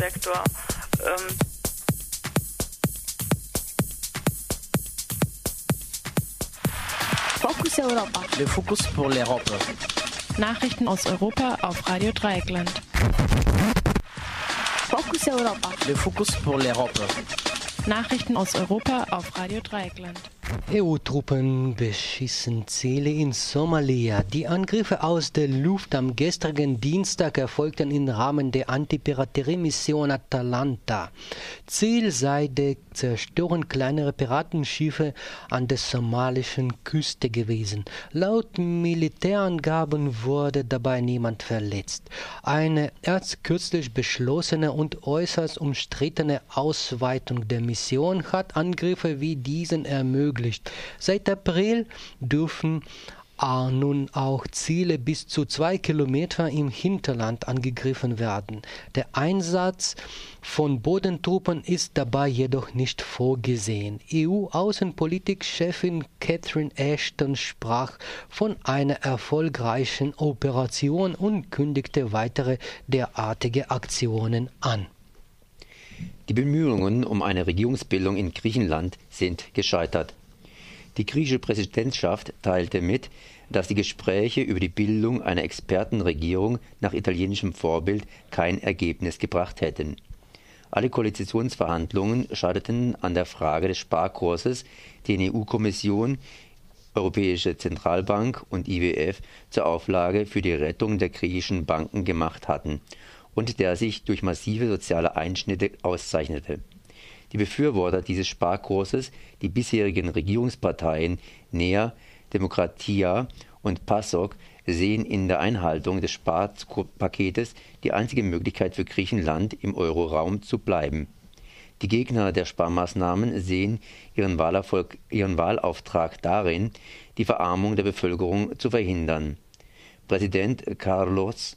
Finanzsektor. Ähm Fokus Europa. Le Focus pour l'Europe. Nachrichten aus Europa auf Radio Dreieckland. Fokus Europa. Le Focus pour l'Europe. Nachrichten aus Europa auf Radio Dreieckland. EU-Truppen beschissen Ziele in Somalia. Die Angriffe aus der Luft am gestrigen Dienstag erfolgten im Rahmen der Antipiraterie-Mission Atalanta. Ziel sei die Zerstörung kleinerer Piratenschiffe an der somalischen Küste gewesen. Laut Militärangaben wurde dabei niemand verletzt. Eine erst kürzlich beschlossene und äußerst umstrittene Ausweitung der Mission hat Angriffe wie diesen ermöglicht ermöglicht. Seit April dürfen nun auch Ziele bis zu zwei Kilometer im Hinterland angegriffen werden. Der Einsatz von Bodentruppen ist dabei jedoch nicht vorgesehen. EU-Außenpolitik-Chefin Catherine Ashton sprach von einer erfolgreichen Operation und kündigte weitere derartige Aktionen an. Die Bemühungen um eine Regierungsbildung in Griechenland sind gescheitert. Die griechische Präsidentschaft teilte mit, dass die Gespräche über die Bildung einer Expertenregierung nach italienischem Vorbild kein Ergebnis gebracht hätten. Alle Koalitionsverhandlungen scheiterten an der Frage des Sparkurses, den EU-Kommission, Europäische Zentralbank und IWF zur Auflage für die Rettung der griechischen Banken gemacht hatten und der sich durch massive soziale Einschnitte auszeichnete die Befürworter dieses Sparkurses, die bisherigen Regierungsparteien NEA, Demokratia und PASOK, sehen in der Einhaltung des Sparpaketes die einzige Möglichkeit für Griechenland im Euroraum zu bleiben. Die Gegner der Sparmaßnahmen sehen ihren, Wahlerfolg, ihren Wahlauftrag darin, die Verarmung der Bevölkerung zu verhindern. Präsident Carlos,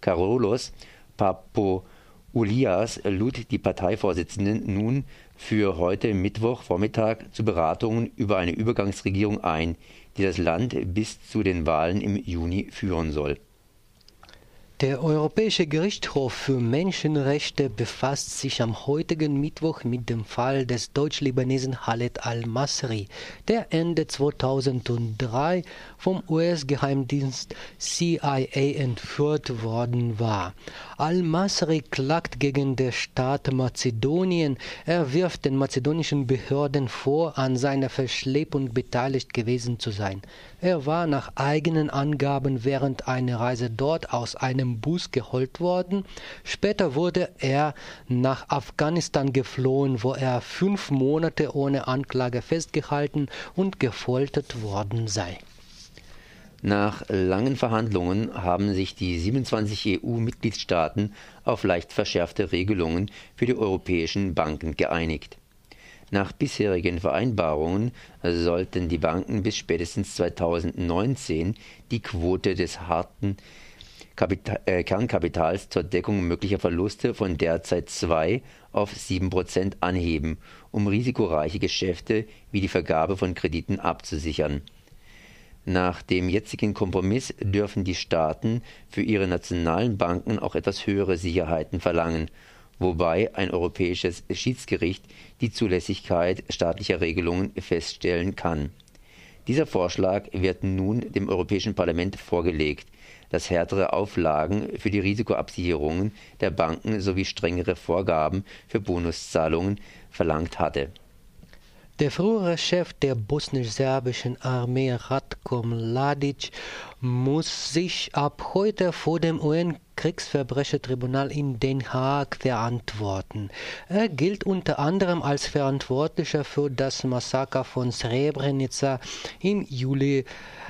Carolos Papo Ulias lud die Parteivorsitzenden nun für heute Mittwochvormittag zu Beratungen über eine Übergangsregierung ein, die das Land bis zu den Wahlen im Juni führen soll der Europäische Gerichtshof für Menschenrechte befasst sich am heutigen Mittwoch mit dem Fall des Deutsch-Libanesen Khaled al-Masri, der Ende 2003 vom US-Geheimdienst CIA entführt worden war. Al-Masri klagt gegen den Staat Mazedonien. Er wirft den mazedonischen Behörden vor, an seiner Verschleppung beteiligt gewesen zu sein. Er war nach eigenen Angaben während einer Reise dort aus einem Bus geholt worden. Später wurde er nach Afghanistan geflohen, wo er fünf Monate ohne Anklage festgehalten und gefoltert worden sei. Nach langen Verhandlungen haben sich die 27 EU-Mitgliedstaaten auf leicht verschärfte Regelungen für die europäischen Banken geeinigt. Nach bisherigen Vereinbarungen sollten die Banken bis spätestens 2019 die Quote des harten Kapital, äh, Kernkapitals zur Deckung möglicher Verluste von derzeit 2 auf 7 Prozent anheben, um risikoreiche Geschäfte wie die Vergabe von Krediten abzusichern. Nach dem jetzigen Kompromiss dürfen die Staaten für ihre nationalen Banken auch etwas höhere Sicherheiten verlangen wobei ein europäisches Schiedsgericht die Zulässigkeit staatlicher Regelungen feststellen kann. Dieser Vorschlag wird nun dem Europäischen Parlament vorgelegt, das härtere Auflagen für die Risikoabsicherungen der Banken sowie strengere Vorgaben für Bonuszahlungen verlangt hatte der frühere Chef der bosnisch-serbischen Armee Ratko Mladic muss sich ab heute vor dem UN-Kriegsverbrechertribunal in Den Haag verantworten. Er gilt unter anderem als Verantwortlicher für das Massaker von Srebrenica im Juli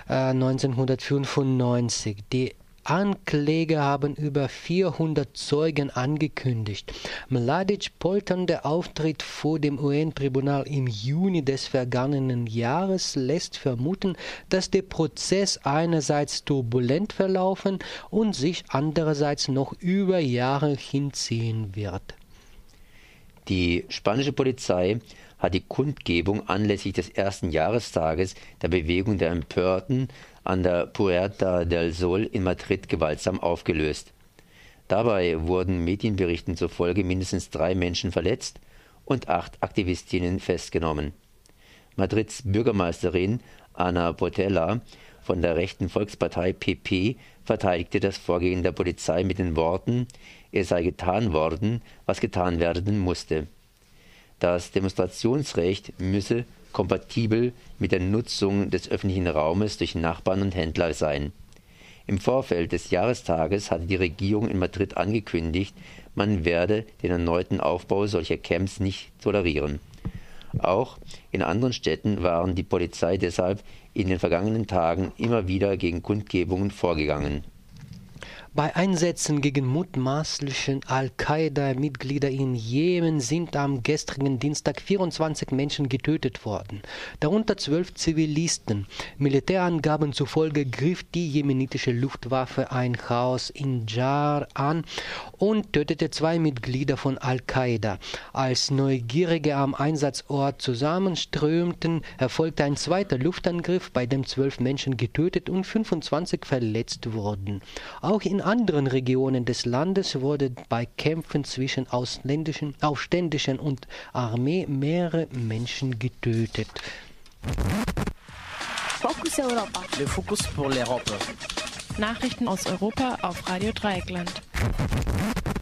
äh, 1995. Die Ankläger haben über 400 Zeugen angekündigt. Mladic polternde Auftritt vor dem UN-Tribunal im Juni des vergangenen Jahres lässt vermuten, dass der Prozess einerseits turbulent verlaufen und sich andererseits noch über Jahre hinziehen wird. Die spanische Polizei hat die Kundgebung anlässlich des ersten Jahrestages der Bewegung der Empörten an der Puerta del Sol in Madrid gewaltsam aufgelöst. Dabei wurden Medienberichten zufolge mindestens drei Menschen verletzt und acht Aktivistinnen festgenommen. Madrids Bürgermeisterin Ana Botella von der rechten Volkspartei PP verteidigte das Vorgehen der Polizei mit den Worten, es sei getan worden, was getan werden musste. Das Demonstrationsrecht müsse kompatibel mit der Nutzung des öffentlichen Raumes durch Nachbarn und Händler sein. Im Vorfeld des Jahrestages hatte die Regierung in Madrid angekündigt, man werde den erneuten Aufbau solcher Camps nicht tolerieren. Auch in anderen Städten waren die Polizei deshalb in den vergangenen Tagen immer wieder gegen Kundgebungen vorgegangen bei Einsätzen gegen mutmaßlichen Al-Qaida-Mitglieder in Jemen sind am gestrigen Dienstag 24 Menschen getötet worden, darunter zwölf Zivilisten. Militärangaben zufolge griff die jemenitische Luftwaffe ein Haus in Jar an und tötete zwei Mitglieder von Al-Qaida. Als Neugierige am Einsatzort zusammenströmten, erfolgte ein zweiter Luftangriff, bei dem zwölf Menschen getötet und 25 verletzt wurden. Auch in anderen Regionen des Landes wurden bei Kämpfen zwischen ausländischen, Aufständischen und Armee mehrere Menschen getötet. Focus Europa. Le Focus pour l'Europe. Nachrichten aus Europa auf Radio Dreieckland.